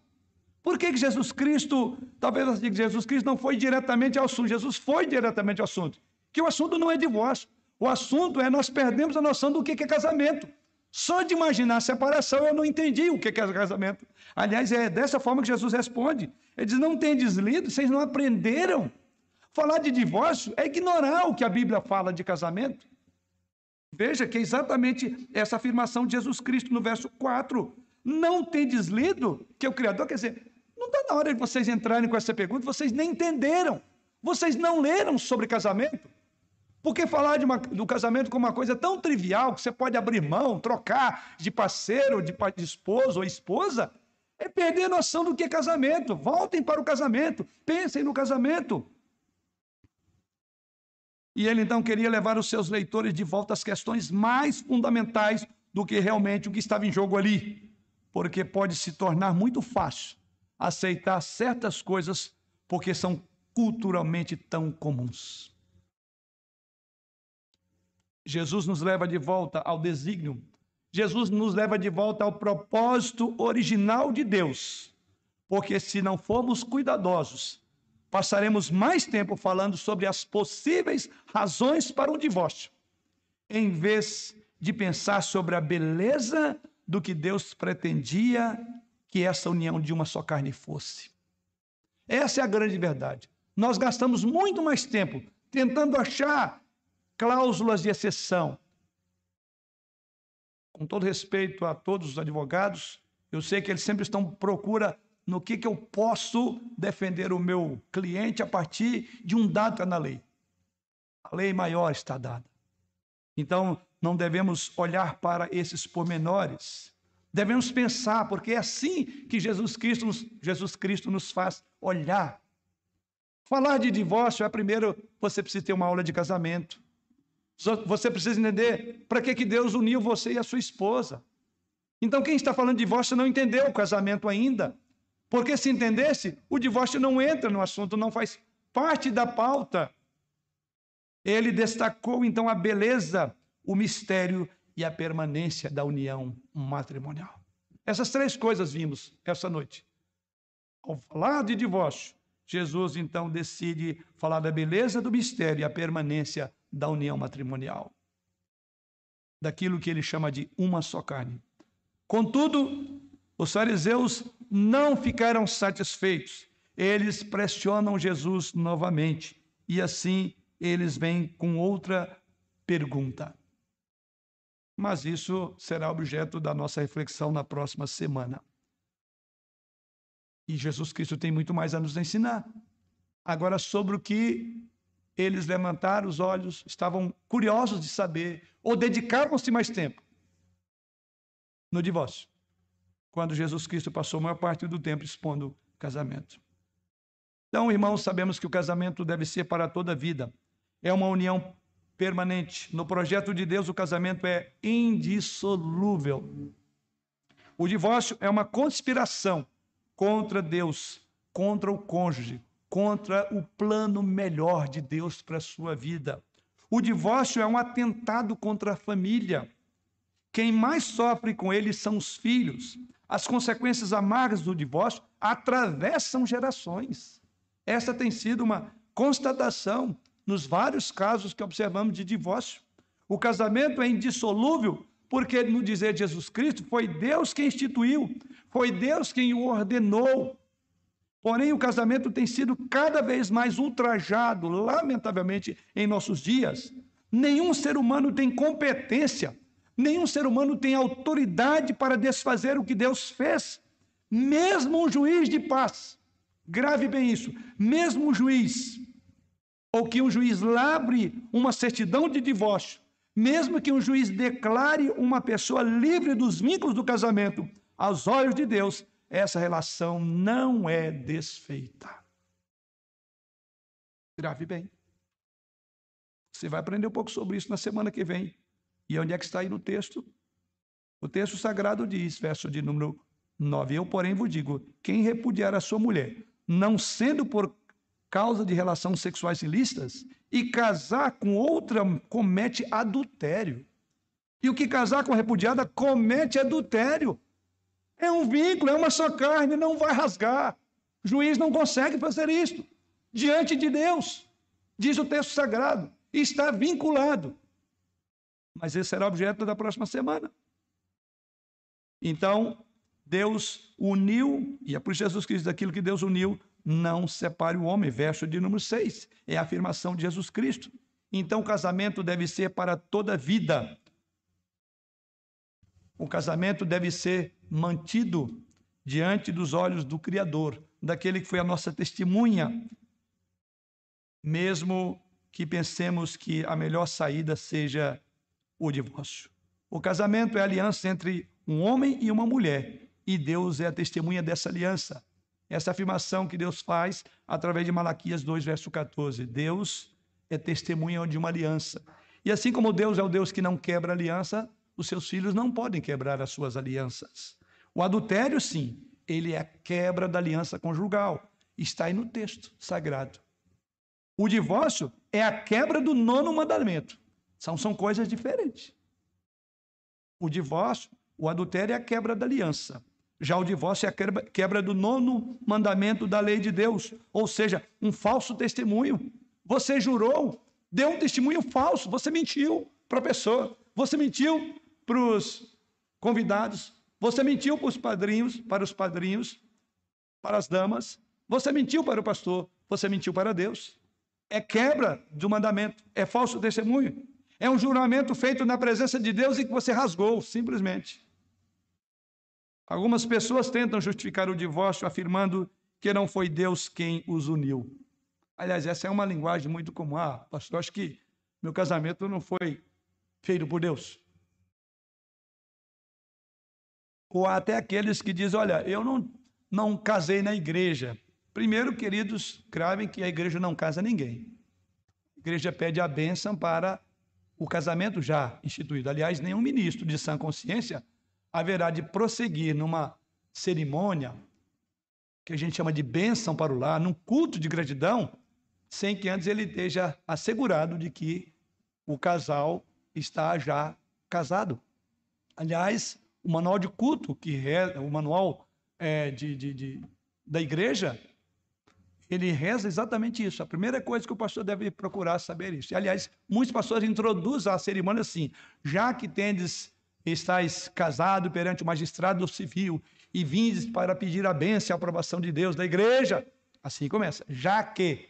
Por que, que Jesus Cristo, talvez assim, Jesus Cristo não foi diretamente ao assunto, Jesus foi diretamente ao assunto. Que o assunto não é divórcio. O assunto é nós perdemos a noção do que é casamento. Só de imaginar separação eu não entendi o que é casamento. Aliás, é dessa forma que Jesus responde. Ele diz: Não tem deslido, vocês não aprenderam. Falar de divórcio é ignorar o que a Bíblia fala de casamento. Veja que é exatamente essa afirmação de Jesus Cristo no verso 4. Não tendes lido que é o Criador, quer dizer, não está na hora de vocês entrarem com essa pergunta, vocês nem entenderam. Vocês não leram sobre casamento. Porque falar uma, do casamento como uma coisa tão trivial que você pode abrir mão, trocar de parceiro, de, de esposo ou esposa, é perder a noção do que é casamento. Voltem para o casamento, pensem no casamento. E ele então queria levar os seus leitores de volta às questões mais fundamentais do que realmente o que estava em jogo ali, porque pode se tornar muito fácil aceitar certas coisas porque são culturalmente tão comuns. Jesus nos leva de volta ao desígnio, Jesus nos leva de volta ao propósito original de Deus, porque se não formos cuidadosos, passaremos mais tempo falando sobre as possíveis razões para um divórcio, em vez de pensar sobre a beleza do que Deus pretendia que essa união de uma só carne fosse. Essa é a grande verdade. Nós gastamos muito mais tempo tentando achar cláusulas de exceção. Com todo respeito a todos os advogados, eu sei que eles sempre estão procura no que, que eu posso defender o meu cliente a partir de um dado está na lei. A lei maior está dada. Então, não devemos olhar para esses pormenores. Devemos pensar, porque é assim que Jesus Cristo, nos, Jesus Cristo nos faz olhar. Falar de divórcio é primeiro você precisa ter uma aula de casamento. Você precisa entender para que, que Deus uniu você e a sua esposa. Então, quem está falando de divórcio não entendeu o casamento ainda. Porque se entendesse, o divórcio não entra no assunto, não faz parte da pauta. Ele destacou então a beleza, o mistério e a permanência da união matrimonial. Essas três coisas vimos essa noite. Ao falar de divórcio, Jesus então decide falar da beleza do mistério e a permanência da união matrimonial. Daquilo que ele chama de uma só carne. Contudo, os fariseus não ficaram satisfeitos. Eles pressionam Jesus novamente. E assim eles vêm com outra pergunta. Mas isso será objeto da nossa reflexão na próxima semana. E Jesus Cristo tem muito mais a nos ensinar. Agora, sobre o que eles levantaram os olhos, estavam curiosos de saber, ou dedicavam-se mais tempo no divórcio, quando Jesus Cristo passou a maior parte do tempo expondo casamento. Então, irmãos, sabemos que o casamento deve ser para toda a vida. É uma união permanente. No projeto de Deus, o casamento é indissolúvel. O divórcio é uma conspiração contra Deus, contra o cônjuge, contra o plano melhor de Deus para a sua vida. O divórcio é um atentado contra a família. Quem mais sofre com ele são os filhos. As consequências amargas do divórcio atravessam gerações. Esta tem sido uma constatação nos vários casos que observamos de divórcio. O casamento é indissolúvel porque, no dizer de Jesus Cristo, foi Deus quem instituiu, foi Deus quem o ordenou. Porém, o casamento tem sido cada vez mais ultrajado, lamentavelmente, em nossos dias. Nenhum ser humano tem competência, nenhum ser humano tem autoridade para desfazer o que Deus fez. Mesmo um juiz de paz, grave bem isso, mesmo um juiz, ou que um juiz labre uma certidão de divórcio, mesmo que um juiz declare uma pessoa livre dos vínculos do casamento, aos olhos de Deus, essa relação não é desfeita. Grave bem. Você vai aprender um pouco sobre isso na semana que vem. E onde é que está aí no texto? O texto sagrado diz, verso de número 9: Eu, porém, vos digo: quem repudiar a sua mulher, não sendo por causa de relações sexuais ilícitas, e casar com outra comete adultério. E o que casar com a repudiada comete adultério. É um vínculo, é uma só carne, não vai rasgar. O juiz não consegue fazer isso diante de Deus, diz o texto sagrado, está vinculado. Mas esse será objeto da próxima semana. Então, Deus uniu, e é por Jesus Cristo daquilo que Deus uniu, não separe o homem. Verso de número 6. É a afirmação de Jesus Cristo. Então, o casamento deve ser para toda a vida. O casamento deve ser mantido diante dos olhos do Criador, daquele que foi a nossa testemunha, mesmo que pensemos que a melhor saída seja o divórcio. O casamento é aliança entre um homem e uma mulher, e Deus é a testemunha dessa aliança. Essa afirmação que Deus faz através de Malaquias 2, verso 14. Deus é testemunha de uma aliança. E assim como Deus é o Deus que não quebra aliança, os seus filhos não podem quebrar as suas alianças. O adultério, sim, ele é a quebra da aliança conjugal. Está aí no texto sagrado. O divórcio é a quebra do nono mandamento. São, são coisas diferentes. O divórcio, o adultério é a quebra da aliança. Já o divórcio é a quebra, quebra do nono mandamento da lei de Deus, ou seja, um falso testemunho. Você jurou, deu um testemunho falso, você mentiu para a pessoa, você mentiu para os convidados, você mentiu para os padrinhos, para os padrinhos, para as damas, você mentiu para o pastor, você mentiu para Deus. É quebra do mandamento, é falso testemunho. É um juramento feito na presença de Deus e que você rasgou, simplesmente. Algumas pessoas tentam justificar o divórcio afirmando que não foi Deus quem os uniu. Aliás, essa é uma linguagem muito comum. Ah, pastor, acho que meu casamento não foi feito por Deus. Ou até aqueles que dizem: olha, eu não, não casei na igreja. Primeiro, queridos, gravem que a igreja não casa ninguém. A igreja pede a bênção para o casamento já instituído. Aliás, nenhum ministro de sã consciência haverá de prosseguir numa cerimônia que a gente chama de bênção para o lar, num culto de gratidão, sem que antes ele esteja assegurado de que o casal está já casado. Aliás, o manual de culto, que reza, o manual é, de, de, de, da igreja, ele reza exatamente isso. A primeira coisa que o pastor deve procurar saber isso. E, aliás, muitos pastores introduzem a cerimônia assim: já que tendes estáis casado perante o magistrado civil e vindes para pedir a bênção e a aprovação de Deus da igreja. Assim começa. Já que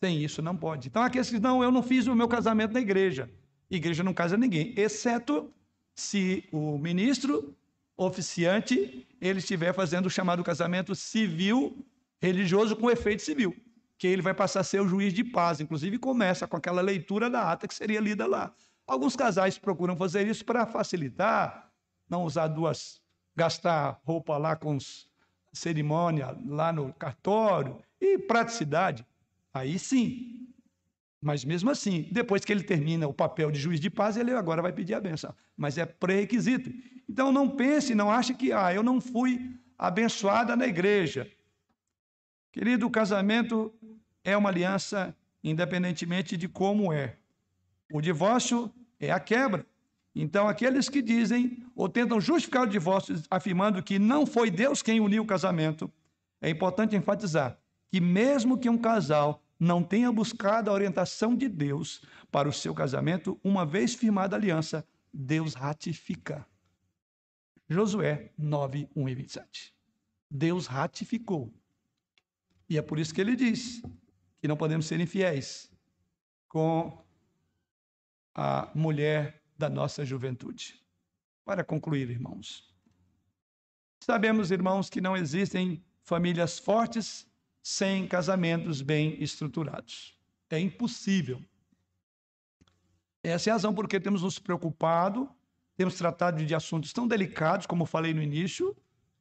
tem isso, não pode. Então, aqueles que não, eu não fiz o meu casamento na igreja. Igreja não casa ninguém, exceto se o ministro oficiante ele estiver fazendo o chamado casamento civil religioso com efeito civil, que ele vai passar a ser o juiz de paz, inclusive começa com aquela leitura da ata que seria lida lá. Alguns casais procuram fazer isso para facilitar, não usar duas, gastar roupa lá com cerimônia lá no cartório e praticidade. Aí sim. Mas mesmo assim, depois que ele termina o papel de juiz de paz, ele agora vai pedir a benção. Mas é pré-requisito. Então não pense, não ache que ah, eu não fui abençoada na igreja. Querido, o casamento é uma aliança independentemente de como é. O divórcio é a quebra. Então, aqueles que dizem ou tentam justificar o divórcio afirmando que não foi Deus quem uniu o casamento, é importante enfatizar que, mesmo que um casal não tenha buscado a orientação de Deus para o seu casamento, uma vez firmada a aliança, Deus ratifica. Josué 9, 1 e 27. Deus ratificou. E é por isso que ele diz que não podemos ser infiéis com a mulher da nossa juventude. Para concluir, irmãos, sabemos, irmãos, que não existem famílias fortes sem casamentos bem estruturados. É impossível. Essa é a razão por que temos nos preocupado, temos tratado de assuntos tão delicados, como falei no início,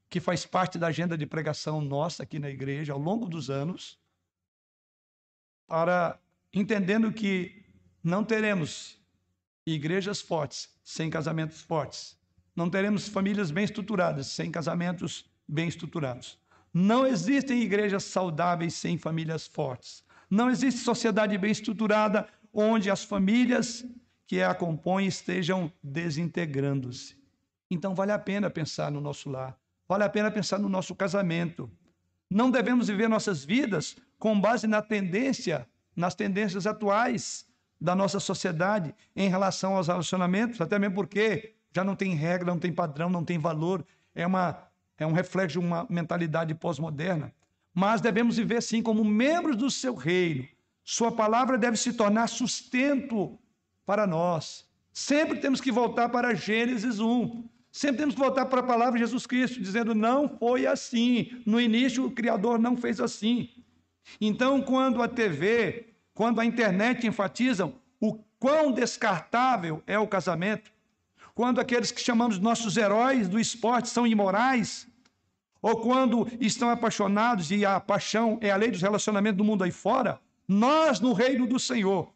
que faz parte da agenda de pregação nossa aqui na igreja ao longo dos anos, para entendendo que não teremos igrejas fortes sem casamentos fortes. Não teremos famílias bem estruturadas sem casamentos bem estruturados. Não existem igrejas saudáveis sem famílias fortes. Não existe sociedade bem estruturada onde as famílias que a compõem estejam desintegrando-se. Então vale a pena pensar no nosso lar, vale a pena pensar no nosso casamento. Não devemos viver nossas vidas com base na tendência, nas tendências atuais da nossa sociedade em relação aos relacionamentos, até mesmo porque já não tem regra, não tem padrão, não tem valor, é, uma, é um reflexo de uma mentalidade pós-moderna. Mas devemos viver assim, como membros do seu reino. Sua palavra deve se tornar sustento para nós. Sempre temos que voltar para Gênesis 1. Sempre temos que voltar para a palavra de Jesus Cristo, dizendo: não foi assim. No início, o Criador não fez assim. Então, quando a TV, quando a internet enfatizam o quão descartável é o casamento, quando aqueles que chamamos nossos heróis do esporte são imorais, ou quando estão apaixonados e a paixão é a lei dos relacionamentos do mundo aí fora, nós no reino do Senhor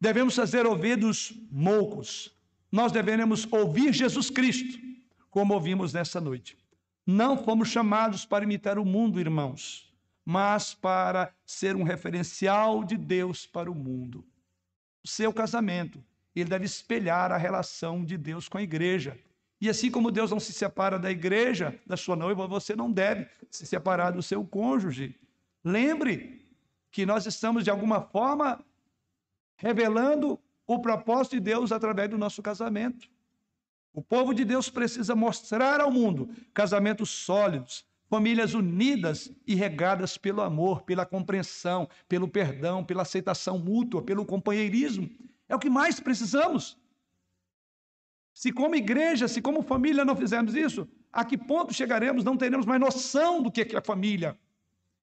devemos fazer ouvidos moucos. Nós devemos ouvir Jesus Cristo, como ouvimos nessa noite. Não fomos chamados para imitar o mundo, irmãos mas para ser um referencial de Deus para o mundo. O seu casamento, ele deve espelhar a relação de Deus com a igreja. E assim como Deus não se separa da igreja, da sua noiva, você não deve se separar do seu cônjuge. Lembre que nós estamos, de alguma forma, revelando o propósito de Deus através do nosso casamento. O povo de Deus precisa mostrar ao mundo casamentos sólidos, Famílias unidas e regadas pelo amor, pela compreensão, pelo perdão, pela aceitação mútua, pelo companheirismo. É o que mais precisamos. Se, como igreja, se, como família, não fizermos isso, a que ponto chegaremos? Não teremos mais noção do que é família.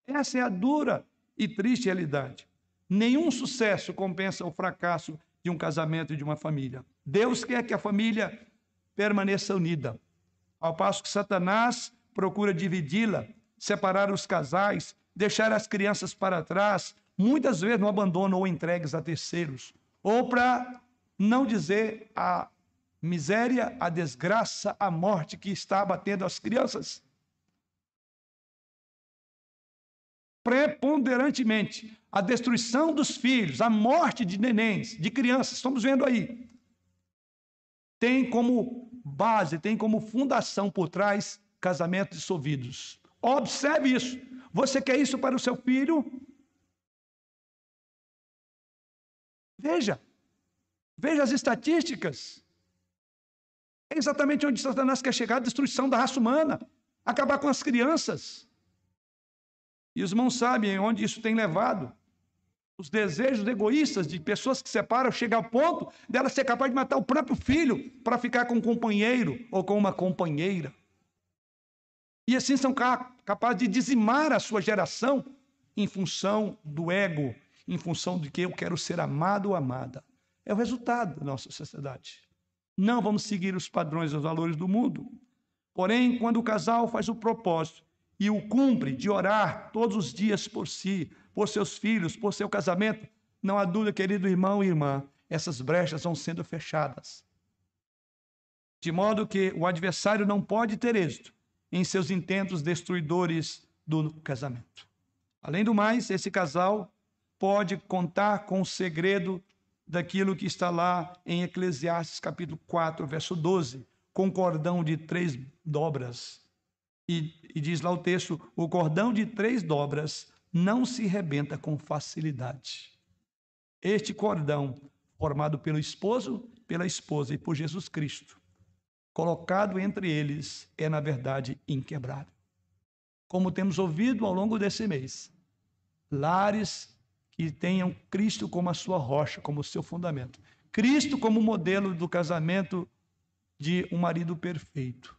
Essa é a dura e triste realidade. Nenhum sucesso compensa o fracasso de um casamento e de uma família. Deus quer que a família permaneça unida. Ao passo que Satanás procura dividi-la, separar os casais, deixar as crianças para trás, muitas vezes no abandono ou entregues a terceiros, ou para não dizer a miséria, a desgraça, a morte que está abatendo as crianças. Preponderantemente, a destruição dos filhos, a morte de nenéns, de crianças, estamos vendo aí, tem como base, tem como fundação por trás casamentos dissolvidos. Observe isso. Você quer isso para o seu filho? Veja. Veja as estatísticas. É exatamente onde Satanás quer chegar a destruição da raça humana, acabar com as crianças. E os irmãos sabem onde isso tem levado. Os desejos egoístas de pessoas que separam chegam ao ponto dela ser capaz de matar o próprio filho para ficar com um companheiro ou com uma companheira. E assim são capazes de dizimar a sua geração em função do ego, em função de que eu quero ser amado ou amada. É o resultado da nossa sociedade. Não vamos seguir os padrões e os valores do mundo. Porém, quando o casal faz o propósito e o cumpre de orar todos os dias por si, por seus filhos, por seu casamento, não há dúvida, querido irmão e irmã, essas brechas vão sendo fechadas. De modo que o adversário não pode ter êxito em seus intentos destruidores do casamento. Além do mais, esse casal pode contar com o segredo daquilo que está lá em Eclesiastes capítulo 4, verso 12, com cordão de três dobras. E, e diz lá o texto: o cordão de três dobras não se rebenta com facilidade. Este cordão, formado pelo esposo, pela esposa e por Jesus Cristo, colocado entre eles, é na verdade inquebrável. Como temos ouvido ao longo desse mês, lares que tenham Cristo como a sua rocha, como seu fundamento. Cristo como modelo do casamento de um marido perfeito.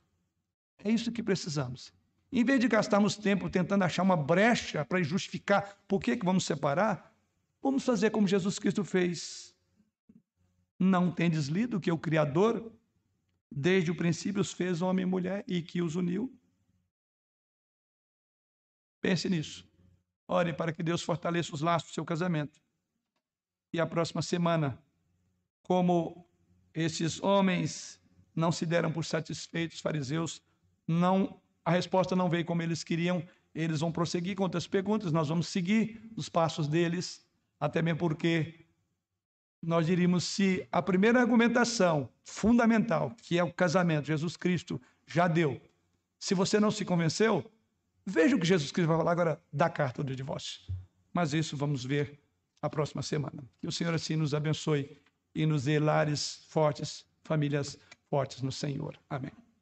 É isso que precisamos. Em vez de gastarmos tempo tentando achar uma brecha para justificar por que, que vamos separar, vamos fazer como Jesus Cristo fez. Não tendes lido que o Criador, desde o princípio, os fez homem e mulher e que os uniu? Pense nisso. Ore para que Deus fortaleça os laços do seu casamento. E a próxima semana, como esses homens não se deram por satisfeitos, fariseus, não a resposta não veio como eles queriam, eles vão prosseguir com outras perguntas, nós vamos seguir os passos deles, até mesmo porque nós diríamos se a primeira argumentação fundamental, que é o casamento, Jesus Cristo já deu. Se você não se convenceu, veja o que Jesus Cristo vai falar agora da carta do divórcio. Mas isso vamos ver a próxima semana. Que o Senhor assim nos abençoe e nos dê lares fortes, famílias fortes no Senhor. Amém.